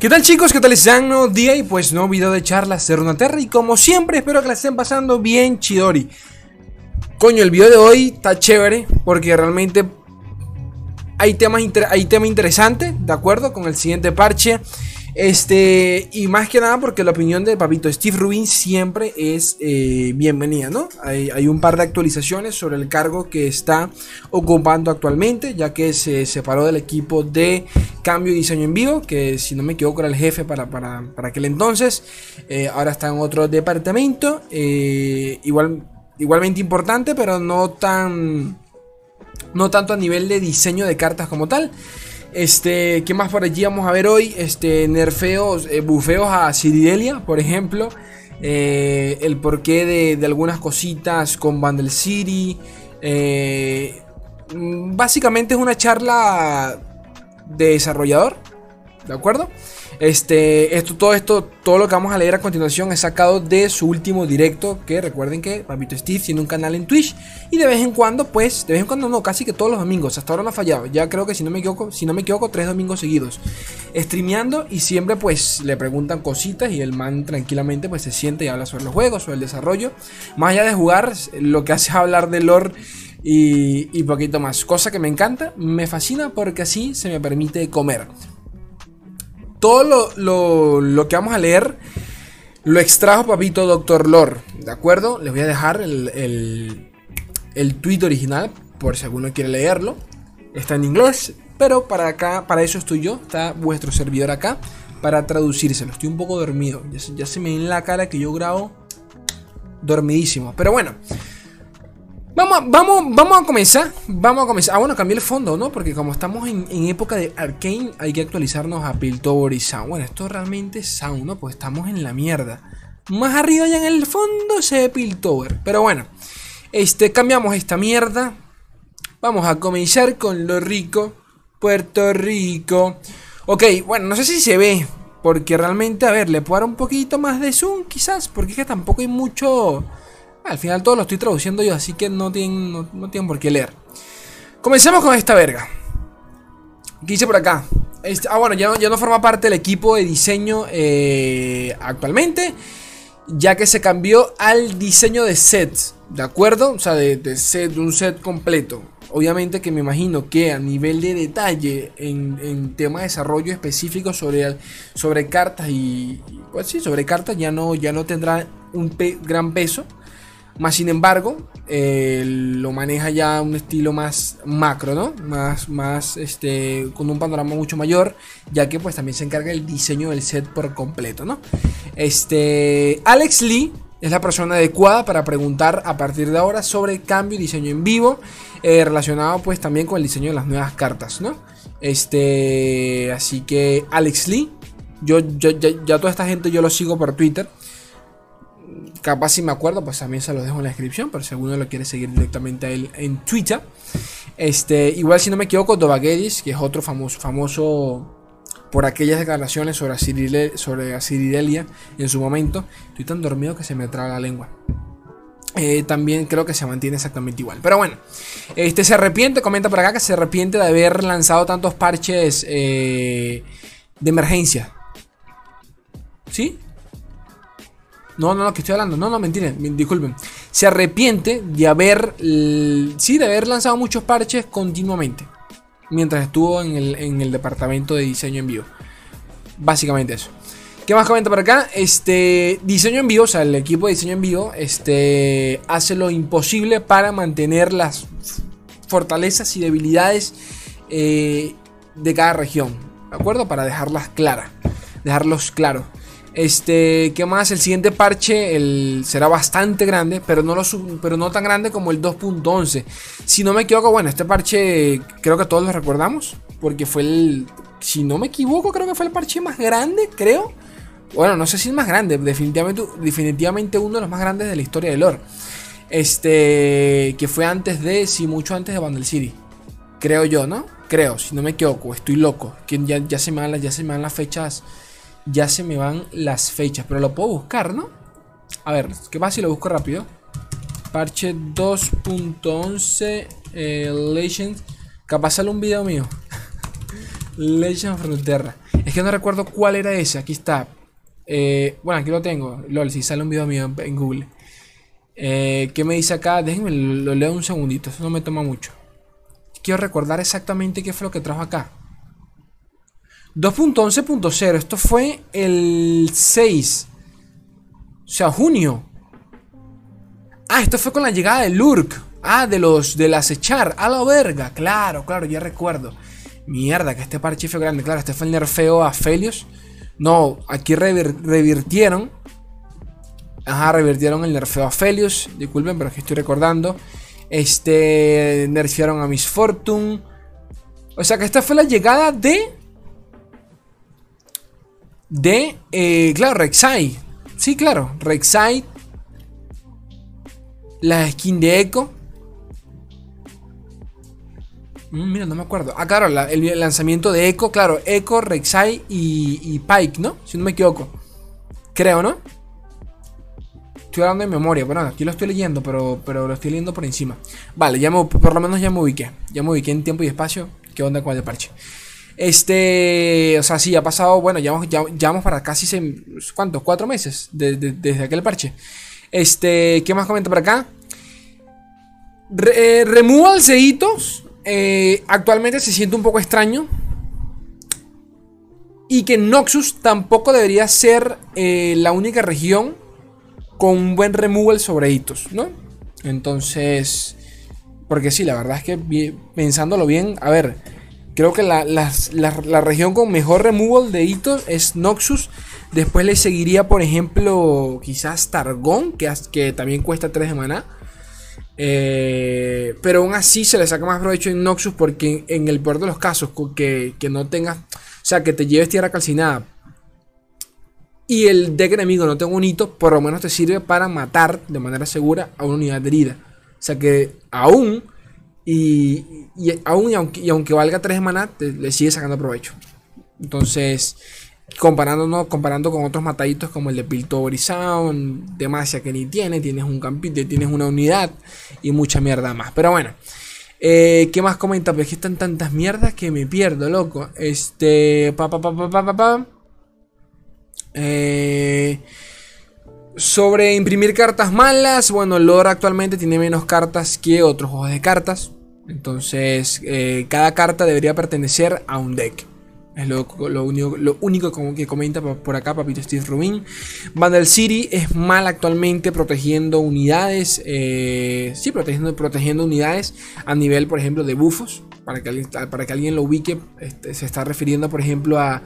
¿Qué tal chicos? ¿Qué tal están? Nuevo día y pues nuevo video de charlas de Runaterra Y como siempre espero que la estén pasando bien chidori Coño, el video de hoy está chévere Porque realmente hay tema interesante, ¿de acuerdo? Con el siguiente parche este, y más que nada porque la opinión de papito Steve Rubin siempre es eh, bienvenida, ¿no? Hay, un par de actualizaciones sobre el cargo que está ocupando actualmente, ya que se separó del equipo de cambio y diseño en vivo, que si no me equivoco era el jefe para, para, aquel entonces. Eh, ahora está en otro departamento, eh, igual, igualmente importante, pero no tan... No tanto a nivel de diseño de cartas como tal. Este, ¿qué más por allí vamos a ver hoy? Este, nerfeos, eh, bufeos a Ciridelia, por ejemplo. Eh, el porqué de, algunas cositas con Bundle City. Eh, básicamente es una charla de desarrollador. ¿De acuerdo? Este, esto, todo esto, todo lo que vamos a leer a continuación es sacado de su último directo. Que recuerden que Papito Steve tiene un canal en Twitch. Y de vez en cuando, pues, de vez en cuando no, casi que todos los domingos. Hasta ahora no ha fallado. Ya creo que si no me equivoco, si no me equivoco, tres domingos seguidos. Streameando y siempre pues le preguntan cositas. Y el man tranquilamente pues se siente y habla sobre los juegos, sobre el desarrollo. Más allá de jugar, lo que hace es hablar de lore. Y, y poquito más. Cosa que me encanta, me fascina porque así se me permite comer todo lo, que vamos a leer lo extrajo papito Doctor Lore, ¿de acuerdo? Les voy a dejar el, el, el tweet original por si alguno quiere leerlo. Está en inglés, pero para acá, para eso estoy yo, está vuestro servidor acá para traducírselo. Estoy un poco dormido, ya se, ya se me ve en la cara que yo grabo dormidísimo. Pero bueno, Vamos, vamos, vamos a comenzar. Vamos a comenzar. Ah, bueno, cambié el fondo, ¿no? Porque como estamos en, época de Arcane, hay que actualizarnos a Piltover y Sound. Bueno, esto realmente es Sound, ¿no? Pues estamos en la mierda. Más arriba ya en el fondo se ve Piltover. Pero bueno, este, cambiamos esta mierda. Vamos a comenzar con lo rico. Puerto Rico. Ok, bueno, no sé si se ve. Porque realmente, a ver, le puedo dar un poquito más de zoom, quizás. Porque es que tampoco hay mucho al final todo lo estoy traduciendo yo, así que no tienen, no, tienen por qué leer. Comencemos con esta verga. ¿Qué hice por acá? Este, ah, bueno, ya, ya, no forma parte del equipo de diseño eh, actualmente. Ya que se cambió al diseño de sets. ¿De acuerdo? O sea, de, set, un set completo. Obviamente que me imagino que a nivel de detalle en, en tema de desarrollo específico sobre, sobre cartas y, pues sí, sobre cartas ya no, ya no tendrá un gran peso. Más sin embargo, eh, lo maneja ya un estilo más macro, ¿no? Más, más, este, con un panorama mucho mayor, ya que pues también se encarga el diseño del set por completo, ¿no? Este, Alex Lee es la persona adecuada para preguntar a partir de ahora sobre cambio y diseño en vivo, eh, relacionado pues también con el diseño de las nuevas cartas, ¿no? Este, así que Alex Lee, yo, yo ya, ya toda esta gente yo lo sigo por Twitter capaz si me acuerdo, pues también se los dejo en la descripción, pero si alguno lo quiere seguir directamente a él en Twitter. Este, igual si no me equivoco, Dovagedis, que es otro famoso, famoso por aquellas declaraciones sobre Asiridelia sobre en su momento. Estoy tan dormido que se me traga la lengua. Eh, también creo que se mantiene exactamente igual. Pero bueno, este se arrepiente, comenta por acá que se arrepiente de haber lanzado tantos parches eh, de emergencia. ¿Sí? No, no, no, que estoy hablando. No, no, mentira, disculpen. Se arrepiente de haber. Sí, de haber lanzado muchos parches continuamente. Mientras estuvo en el, departamento de diseño en vivo. Básicamente eso. ¿Qué más comenta por acá? Este. Diseño en vivo, o sea, el equipo de diseño en vivo. Este. Hace lo imposible para mantener las fortalezas y debilidades eh, de cada región. ¿De acuerdo? Para dejarlas claras. Dejarlos claros. Este, ¿qué más? El siguiente parche el, será bastante grande, pero no, lo, pero no tan grande como el 2.11. Si no me equivoco, bueno, este parche creo que todos lo recordamos, porque fue el, si no me equivoco, creo que fue el parche más grande, creo. Bueno, no sé si es más grande, definitivamente, definitivamente uno de los más grandes de la historia de lore. Este, que fue antes de, sí, mucho antes de Bundle City. Creo yo, ¿no? Creo, si no me equivoco, estoy loco. Ya, ya, se me ya se me dan las fechas ya se me van las fechas. Pero lo puedo buscar, ¿no? A ver, ¿qué pasa si lo busco rápido? Parche 2.11 eh, Legends. Capaz sale un video mío. Legend of Frontera. Es que no recuerdo cuál era ese. Aquí está. Eh, bueno, aquí lo tengo. LOL, si sale un video mío en Google. Eh, ¿Qué me dice acá? Déjenme, lo, leo un segundito. Eso no me toma mucho. Quiero recordar exactamente qué fue lo que trajo acá. 2.11.0. Esto fue el 6. O sea, junio. Ah, esto fue con la llegada de Lurk. Ah, de los del acechar. A la verga. Claro, claro, ya recuerdo. Mierda, que este parche fue grande. Claro, este fue el nerfeo a Felios. No, aquí revirtieron. Ajá, revirtieron el nerfeo a Felios. Disculpen, pero que estoy recordando. Este. Nerfearon a Miss Fortune. O sea que esta fue la llegada de. De. Eh, claro, Rek'Sai. Sí, claro. Rek'Sai. La skin de Echo. Mm, mira, no me acuerdo. Ah, claro, el, lanzamiento de Echo, claro, Echo, Rek'Sai y, Pike, ¿no? Si no me equivoco. Creo, ¿no? Estoy hablando de memoria. Bueno, aquí lo estoy leyendo, pero, pero lo estoy leyendo por encima. Vale, ya por lo menos ya me ubiqué. Ya me ubiqué en tiempo y espacio. ¿Qué onda con el parche? Este, o sea, sí, ha pasado, bueno, ya vamos, ya, para casi, ¿cuántos? Cuatro meses desde aquel parche. Este, ¿qué más comenta por acá? Re, eh, removal de hitos eh, actualmente se siente un poco extraño. Y que Noxus tampoco debería ser eh, la única región con un buen removal sobre hitos, ¿no? Entonces, porque sí, la verdad es que pensándolo bien, a ver, creo que la, región con mejor removal de hitos es Noxus. Después le seguiría, por ejemplo, quizás Targón, que, que también cuesta 3 de maná. Eh, pero aún así se le saca más provecho en Noxus porque en, el peor de los casos, que, que no tengas, o sea, que te lleves tierra calcinada y el deck enemigo no tenga un hito, por lo menos te sirve para matar de manera segura a una unidad herida. O sea que aún, y, aún y aunque, valga 3 maná, le sigue sacando provecho. Entonces, comparándonos, comparando con otros mataditos como el de Piltover Sound, Demacia que ni tiene, tienes un campito, tienes una unidad y mucha mierda más. Pero bueno, eh, ¿qué más comenta? Pues que están tantas mierdas que me pierdo, loco. Este, pa pa pa pa pa pa. Eh, sobre imprimir cartas malas, bueno, lore actualmente tiene menos cartas que otros juegos de cartas. Entonces, eh, cada carta debería pertenecer a un deck. Es lo, único, lo único que comenta por acá Papito Steve Rubin. Vandal City es mal actualmente protegiendo unidades. Eh, sí, protegiendo, protegiendo unidades a nivel, por ejemplo, de bufos. Para que, alguien, para que alguien lo ubique, este, se está refiriendo, por ejemplo, a,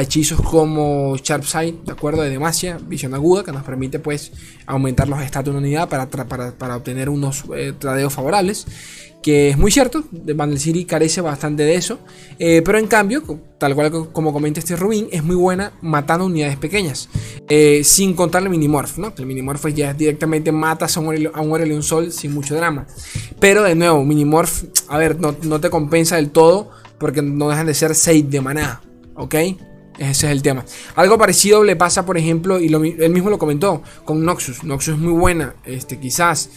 hechizos como Sharp Sight, ¿de acuerdo? De Demacia, visión aguda, que nos permite pues aumentar los estatus de una unidad para, para, obtener unos eh, tradeos favorables que es muy cierto, Vandal City carece bastante de eso, eh, pero en cambio, tal cual como comenta este Rubin, es muy buena matando unidades pequeñas, eh, sin contar el Minimorph, ¿no? el Minimorph ya directamente mata a un, a un Sol sin mucho drama. Pero de nuevo, Minimorph, a ver, no, te compensa del todo porque no dejan de ser 6 de maná, ¿ok? Ese es el tema. Algo parecido le pasa, por ejemplo, y él mismo lo comentó, con Noxus. Noxus es muy buena, este, quizás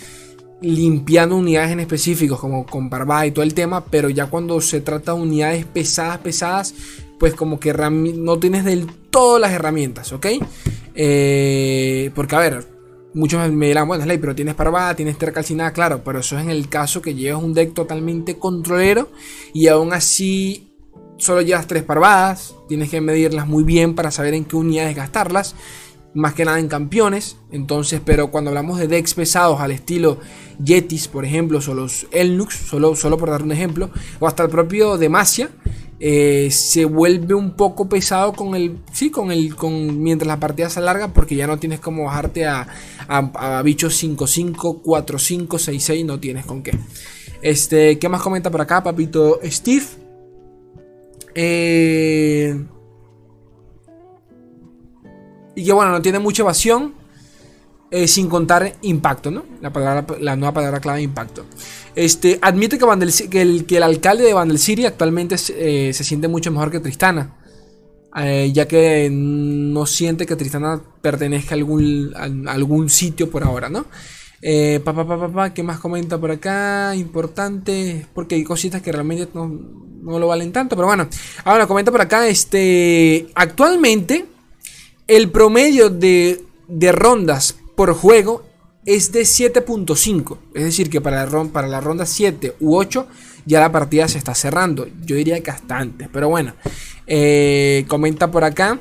limpiando unidades en específicos, como con Barbada y todo el tema, pero ya cuando se trata de unidades pesadas, pesadas, pues como que no tienes del todo las herramientas, ¿ok? Eh, porque a ver, muchos me dirán, bueno, Slay, pero tienes Barbada, tienes Tercalcinada, claro, pero eso es en el caso que llevas un deck totalmente controlero y aún así solo llevas tres parvadas, tienes que medirlas muy bien para saber en qué unidades gastarlas más que nada en campeones. Entonces, pero cuando hablamos de decks pesados al estilo Yetis, por ejemplo, o los Elnux, solo, solo por dar un ejemplo, o hasta el propio Demacia, eh, se vuelve un poco pesado con el. Sí, con el. Con, mientras la partida se alarga, porque ya no tienes como bajarte a, a, bichos 5-5, 4-5, 6-6, no tienes con qué. Este, ¿qué más comenta por acá, papito Steve? Eh. Y que bueno, no tiene mucha evasión. Eh, sin contar impacto, ¿no? La, palabra, la nueva palabra clave impacto. Este, admite que, el, que el alcalde de Vandal City actualmente eh, se siente mucho mejor que Tristana. Eh, ya que no siente que Tristana pertenezca a algún, algún sitio por ahora, ¿no? Eh, pa, pa, pa, pa, ¿Qué más comenta por acá? Importante. Porque hay cositas que realmente no, no lo valen tanto. Pero bueno. Ahora comenta por acá. Este. Actualmente. El promedio de, de rondas por juego es de 7.5. Es decir, que para la, ronda 7 u 8 ya la partida se está cerrando. Yo diría que hasta antes. Pero bueno. Eh, comenta por acá.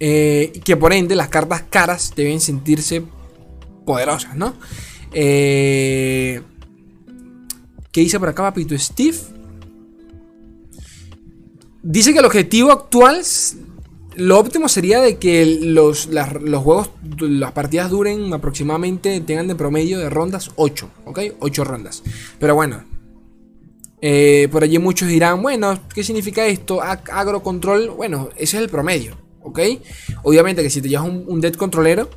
Eh, que por ende las cartas caras deben sentirse poderosas, ¿no? Eh, ¿Qué dice por acá, papito Steve? Dice que el objetivo actual, lo óptimo sería de que los, los juegos, las partidas duren aproximadamente, tengan de promedio de rondas 8, ¿ok? 8 rondas. Pero bueno, eh, por allí muchos dirán, bueno, ¿qué significa esto? Agro control, bueno, ese es el promedio, ¿ok? Obviamente que si te llevas un, un dead controlero,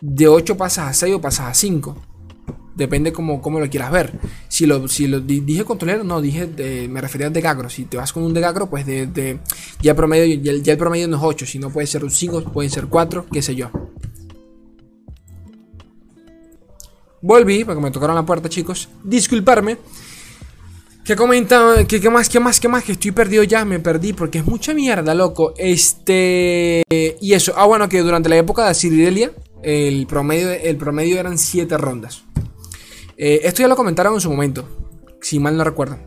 de 8 pasas a 6 o pasas a 5. Depende cómo, cómo lo quieras ver. Si lo, si lo dije controlero, no, dije me refería a Degagro. Si te vas con un Degagro, pues de, ya, el promedio, ya, el promedio no es 8, sino puede ser un 5, pueden ser 4, qué sé yo. Volví, porque me tocaron la puerta, chicos. Disculparme. ¿Qué comenta? ¿Qué, ¿Qué, más? ¿Qué más? ¿Qué más? Que estoy perdido ya, me perdí porque es mucha mierda, loco. Este. Y eso. Ah, bueno, que durante la época de Ciridelia, el promedio, el promedio eran 7 rondas. Eh, esto ya lo comentaron en su momento, si mal no recuerdo.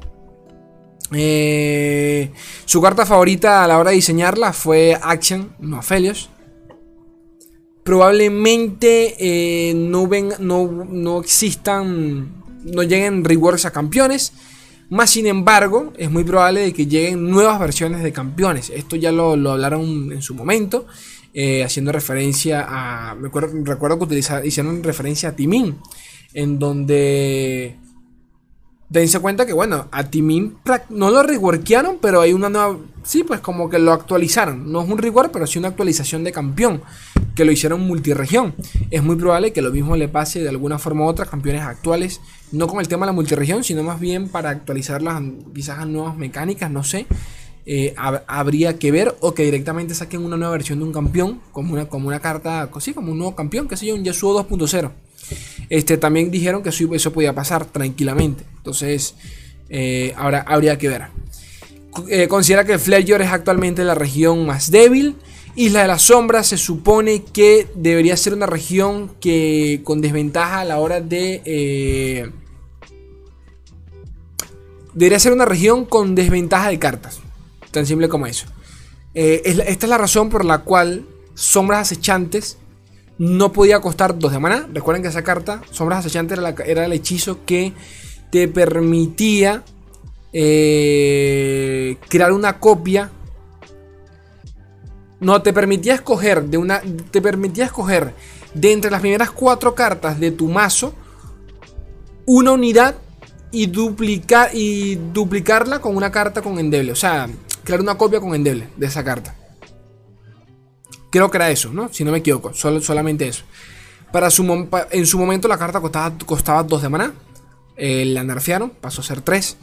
Eh, su carta favorita a la hora de diseñarla fue Action, no Aphelios. Probablemente eh, no, ven, no, no existan, no lleguen reworks a campeones. Más sin embargo, es muy probable de que lleguen nuevas versiones de campeones. Esto ya lo, lo hablaron en su momento. Haciendo referencia a. Me acuerdo, recuerdo que hicieron referencia a Timin, en donde. Dense cuenta que, bueno, a Timin no lo reworkearon, pero hay una nueva. Sí, pues como que lo actualizaron. No es un rework, pero sí una actualización de campeón. Que lo hicieron multiregión. Es muy probable que lo mismo le pase de alguna forma u otra campeones actuales. No con el tema de la multiregión, sino más bien para actualizarlas quizás a nuevas mecánicas, no sé. Eh, habría que ver o que directamente saquen una nueva versión de un campeón como una, como una carta, sí, como un nuevo campeón, que sé yo, un Yasuo 2.0. Este, también dijeron que eso, podía pasar tranquilamente. Entonces, eh, ahora habría que ver. Eh, considera que Fledger es actualmente la región más débil. Isla de las Sombras se supone que debería ser una región que con desventaja a la hora de... debería ser una región con desventaja de cartas. Tan simple como eso. Eh, esta es la razón por la cual Sombras Acechantes no podía costar 2 de mana. Recuerden que esa carta, Sombras Acechantes, era, el hechizo que te permitía eh, crear una copia. No, te permitía escoger de una. Te permitía escoger de entre las primeras cuatro cartas de tu mazo una unidad y, duplicar, y duplicarla con una carta con endeble. O sea, crear una copia con endeble de esa carta. Creo que era eso, ¿no? Si no me equivoco, solo, solamente eso. Para su, en su momento la carta costaba, costaba 2 de maná. Eh, la nerfearon, pasó a ser 3.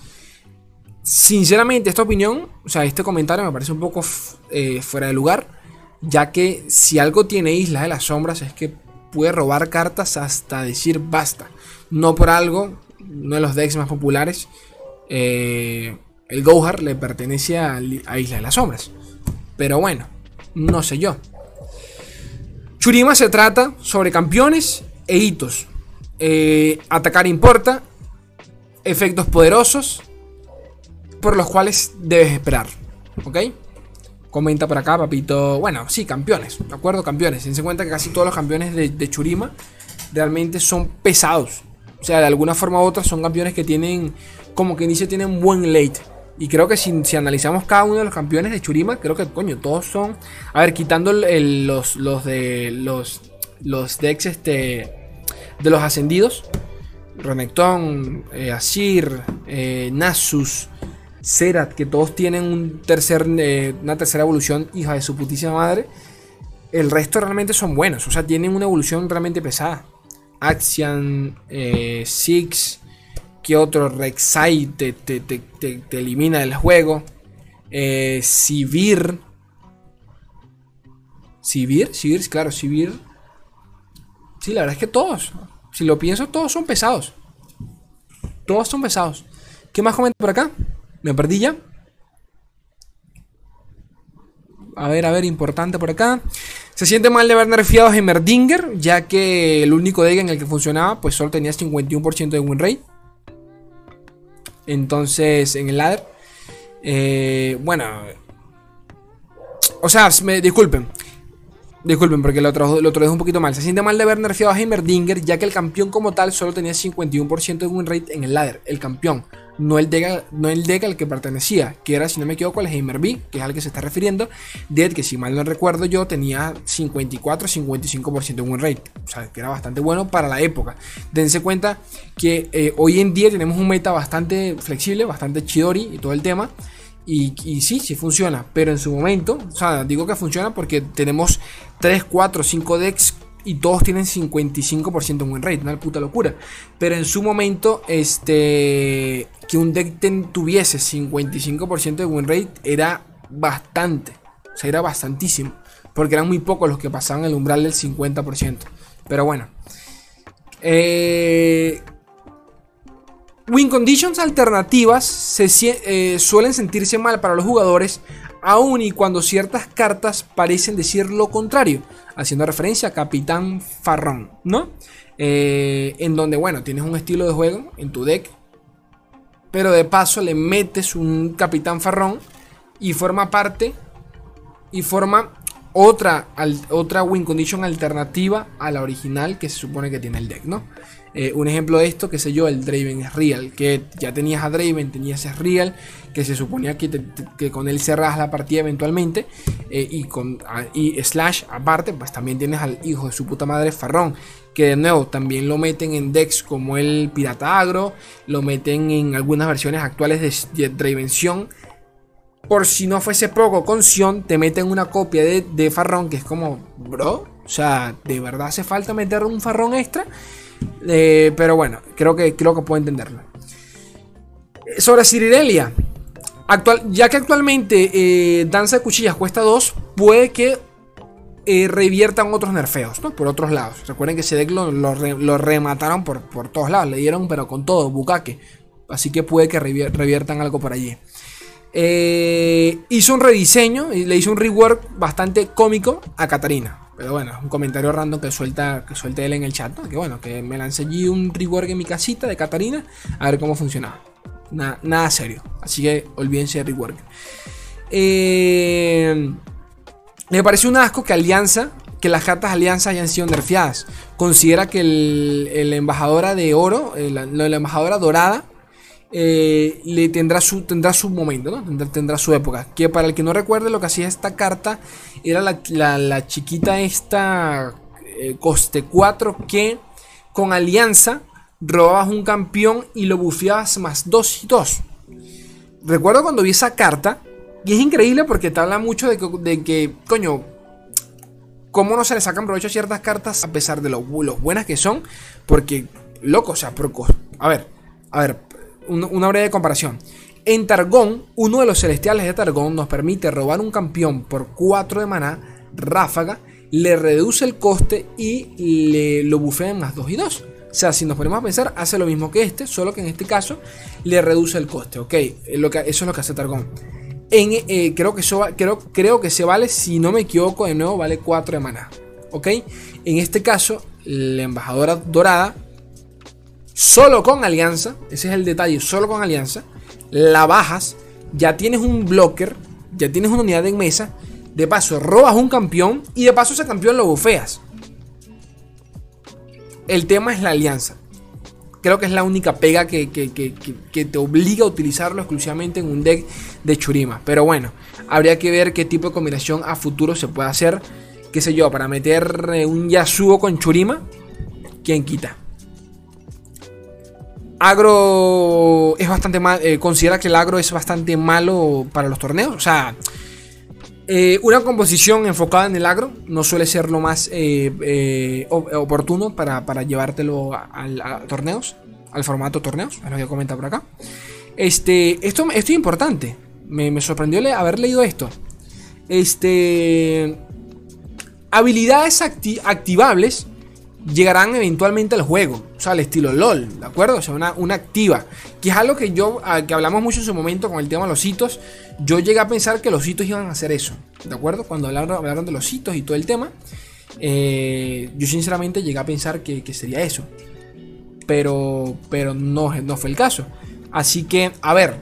Sinceramente, esta opinión, o sea, este comentario me parece un poco eh, fuera de lugar. Ya que si algo tiene Isla de las Sombras es que puede robar cartas hasta decir basta. No por algo, uno de los decks más populares. Eh, el Gohar le pertenece a, Isla de las Sombras. Pero bueno, no sé yo. Churima se trata sobre campeones e hitos. Eh, atacar importa. Efectos poderosos. Por los cuales debes esperar. ¿Ok? Comenta por acá, papito. Bueno, sí, campeones. ¿De acuerdo? Campeones. Tense cuenta que casi todos los campeones de, Churima realmente son pesados. O sea, de alguna forma u otra son campeones que tienen, como que dice, tienen buen late. Y creo que si, analizamos cada uno de los campeones de Churima, creo que, coño, todos son. A ver, quitando los, los de. Los, los decks este, de los ascendidos. Renekton, eh, Asir, eh, Nasus, Serat, que todos tienen un tercer, eh, una tercera evolución, hija de su putísima madre. El resto realmente son buenos, o sea, tienen una evolución realmente pesada. Axian, Six, que otro Rek'Sai te, te, elimina del juego. Eh. Sivir, Sivir, claro, Sivir. Sí, la verdad es que todos. Si lo pienso, todos son pesados. Todos son pesados. ¿Qué más comenta por acá? Me perdí ya. A ver, a ver, importante por acá. Se siente mal de haber nerfeado a Heimerdinger, ya que el único deck en el que funcionaba, pues solo tenía 51% de win rate. Entonces, en el ladder. Eh, bueno. O sea, me disculpen. Disculpen, porque lo, otro lo un poquito mal. Se siente mal de haber nerfeado a Heimerdinger, ya que el campeón como tal solo tenía 51% de win rate en el ladder. El campeón, no el deck, no el deck al que pertenecía, que era, si no me equivoco, el Heimer B, que es al que se está refiriendo. Dead, que si mal no recuerdo yo, tenía 54-55% de win rate. O sea, que era bastante bueno para la época. Dense cuenta que eh, hoy en día tenemos un meta bastante flexible, bastante chidori y todo el tema. Y, sí, sí funciona, pero en su momento, o sea, digo que funciona porque tenemos 3, 4, 5 decks y todos tienen 55% de win rate, una puta locura. Pero en su momento, este que un deck tuviese 55% de win rate era bastante, o sea, era bastantísimo, porque eran muy pocos los que pasaban el umbral del 50%. Pero bueno, eh, Win conditions alternativas eh, suelen sentirse mal para los jugadores, aun y cuando ciertas cartas parecen decir lo contrario, haciendo referencia a Capitán Farrón, ¿no? Eh, en donde, bueno, tienes un estilo de juego en tu deck, pero de paso le metes un Capitán Farrón y forma parte y forma otra, otra win condition alternativa a la original que se supone que tiene el deck, ¿no? Eh, un ejemplo de esto, que sé yo, el Draven es real, que ya tenías a Draven, tenías a real, que se suponía que, con él cerras la partida eventualmente, eh, y con y Slash aparte, pues también tienes al hijo de su puta madre Farrón, que de nuevo también lo meten en decks como el Pirata Agro, lo meten en algunas versiones actuales de, Dravención. Por si no fuese poco, con Sion te meten una copia de, de Farrón que es como, bro, o sea, ¿de verdad hace falta meter un Farrón extra? Eh, pero bueno, creo que, creo que puedo entenderlo. Sobre Cirirelia. Actual, ya que actualmente eh, Danza de Cuchillas cuesta 2, puede que eh, reviertan otros nerfeos, ¿no? Por otros lados. Recuerden que ese deck lo, remataron por, por, todos lados. Le dieron, pero con todo, bucaque. Así que puede que reviertan algo por allí. hizo un rediseño y le hizo un rework bastante cómico a Katarina. Pero bueno, un comentario random que suelta, que suelte él en el chat. Que bueno, que me lancé allí un rework en mi casita de Catarina a ver cómo funcionaba. nada serio. Así que olvídense de rework. Eh, me parece un asco que Alianza, que las cartas Alianza hayan sido nerfeadas. Considera que el, embajadora de oro, la embajadora dorada, eh, le tendrá su, tendrá su momento. Tendrá, su época. Que para el que no recuerde lo que hacía esta carta era la, chiquita esta eh, coste 4 que con alianza robabas un campeón y lo bufeabas más 2 y 2. Recuerdo cuando vi esa carta y es increíble porque te habla mucho de que, coño, cómo no se le sacan provecho a ciertas cartas a pesar de lo, buenas que son. Porque, loco, o sea, a ver, a ver, una breve comparación. En Targón, uno de los celestiales de Targón nos permite robar un campeón por 4 de maná, ráfaga, le reduce el coste y le lo bufea en más 2 y 2. O sea, si nos ponemos a pensar, hace lo mismo que este, solo que en este caso le reduce el coste, ¿ok? Lo que, eso es lo que hace Targón. En, eh, creo, que eso, creo, creo que se vale, si no me equivoco, de nuevo vale 4 de maná, ¿ok? En este caso, la embajadora dorada solo con alianza, ese es el detalle, solo con alianza, la bajas, ya tienes un blocker, ya tienes una unidad en mesa, de paso robas un campeón y de paso ese campeón lo bufeas. El tema es la alianza. Creo que es la única pega que, te obliga a utilizarlo exclusivamente en un deck de Churima. Pero bueno, habría que ver qué tipo de combinación a futuro se puede hacer. Qué sé yo, para meter eh, un Yasuo con Churima. ¿Quién quita? Agro es bastante mal, eh, considera que el agro es bastante malo para los torneos. O sea, eh, una composición enfocada en el agro no suele ser lo más eh, oportuno para, llevártelo a, torneos, al formato torneos, es lo que comenta por acá. Este, esto, esto es importante. Me, me sorprendió haber leído esto. Este. Habilidades activables llegarán eventualmente al juego, o sea, al estilo LOL, ¿de acuerdo? O sea, una, una activa, que es algo que yo, que hablamos mucho en su momento con el tema de los hitos, yo llegué a pensar que los hitos iban a hacer eso, ¿de acuerdo? Cuando hablaron, de los hitos y todo el tema, eh, yo sinceramente llegué a pensar que, sería eso, pero, pero no, no fue el caso. Así que, a ver,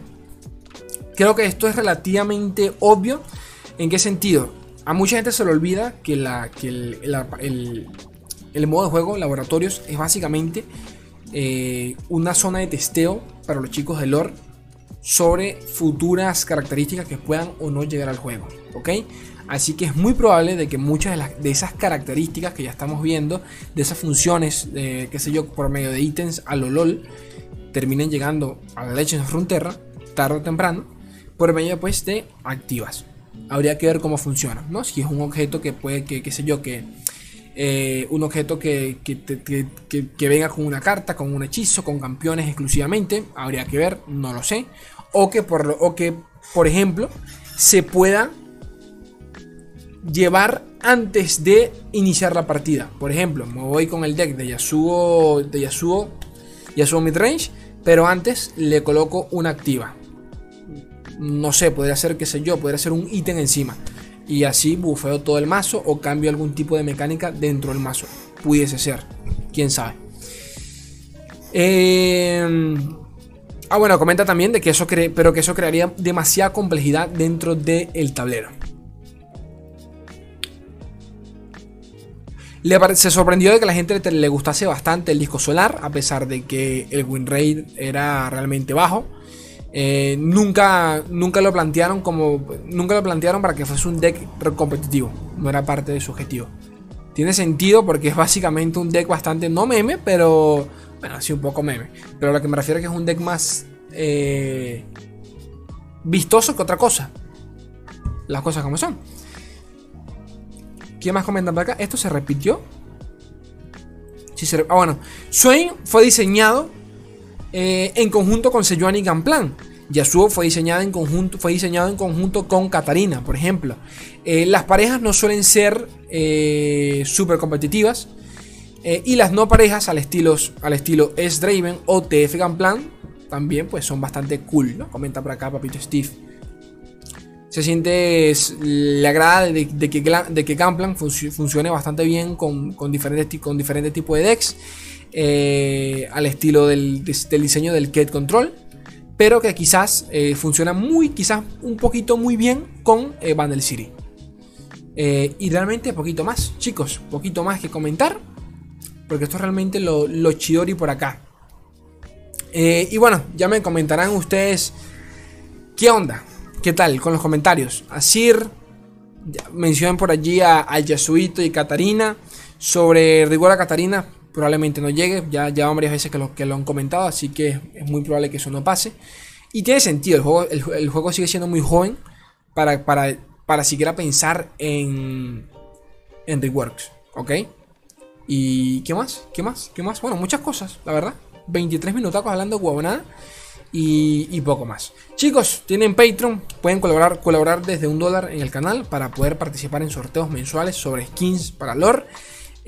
creo que esto es relativamente obvio. ¿En qué sentido? A mucha gente se le olvida que, la, que el modo de juego Laboratorios es básicamente eh, una zona de testeo para los chicos de lore sobre futuras características que puedan o no llegar al juego. ¿Ok? Así que es muy probable de que muchas de, esas características que ya estamos viendo, de esas funciones, de, qué sé yo, por medio de ítems a lo LOL, terminen llegando a la Legends of Frontera tarde o temprano, por medio pues, de activas. Habría que ver cómo funciona, ¿no? Si es un objeto que puede, que, qué sé yo, que eh, un objeto que, que, venga con una carta, con un hechizo, con campeones exclusivamente, habría que ver, no lo sé. O que por, o que, por ejemplo, se pueda llevar antes de iniciar la partida. Por ejemplo, me voy con el deck de Yasuo, de Yasuo, Yasuo Midrange, pero antes le coloco una activa. No sé, podría ser, qué sé yo, podría ser un ítem encima y así bufeo todo el mazo o cambio algún tipo de mecánica dentro del mazo. Pudiese ser, quién sabe. Em, ah, bueno, comenta también de que eso pero que eso crearía demasiada complejidad dentro del tablero. Le se sorprendió de que la gente le gustase bastante el disco solar, a pesar de que el win rate era realmente bajo. Eh, nunca, nunca lo plantearon como. Nunca lo plantearon para que fuese un deck competitivo. No era parte de su objetivo. Tiene sentido porque es básicamente un deck bastante no meme, pero. Bueno, así un poco meme. Pero lo que me refiero es que es un deck más. Eh, vistoso que otra cosa. Las cosas como son. ¿Quién más comenta por acá? Esto se repitió. ah, bueno. Swain fue diseñado eh, en conjunto con Sejuani Gamplan. Yasuo fue diseñado en conjunto, fue diseñado en conjunto con Katarina, por ejemplo. Eh, las parejas no suelen ser eh, súper competitivas. y las no parejas al estilo, al S-Draven o TF Gamplan también pues son bastante cool, ¿no? Comenta por acá Papito Steve. Se siente, le agrada de, que, de funcione bastante bien con, diferentes, con diferentes tipos de decks. Eh, al estilo del, diseño del Cat Control, pero que quizás eh, funciona muy, quizás un poquito muy bien con eh, Bundle City. y realmente poquito más, chicos, poquito más que comentar, porque esto es realmente lo, chidori por acá. y bueno, ya me comentarán ustedes qué onda, qué tal con los comentarios. Asir, mencionan por allí a, a y Katarina. Sobre Rigora Katarina, probablemente no llegue. Ya, ya varias veces que lo, que lo han comentado, así que es muy probable que eso no pase. Y tiene sentido, el juego, el, juego sigue siendo muy joven para, para, para siquiera pensar en, en reworks, ¿ok? ¿Y qué más? ¿Qué más? ¿Qué más? Bueno, muchas cosas, la verdad. 23 minutos hablando de y, y, poco más. Chicos, tienen Patreon, pueden colaborar, colaborar desde un dólar en el canal para poder participar en sorteos mensuales sobre skins para lore.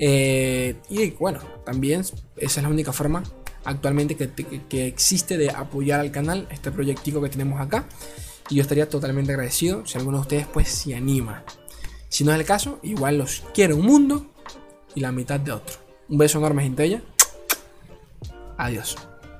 Eh, y bueno, también esa es la única forma actualmente que, existe de apoyar al canal, este proyectico que tenemos acá. Y yo estaría totalmente agradecido si alguno de ustedes pues se anima. Si no es el caso, igual los quiero un mundo y la mitad de otro. Un beso enorme, gente. Adiós.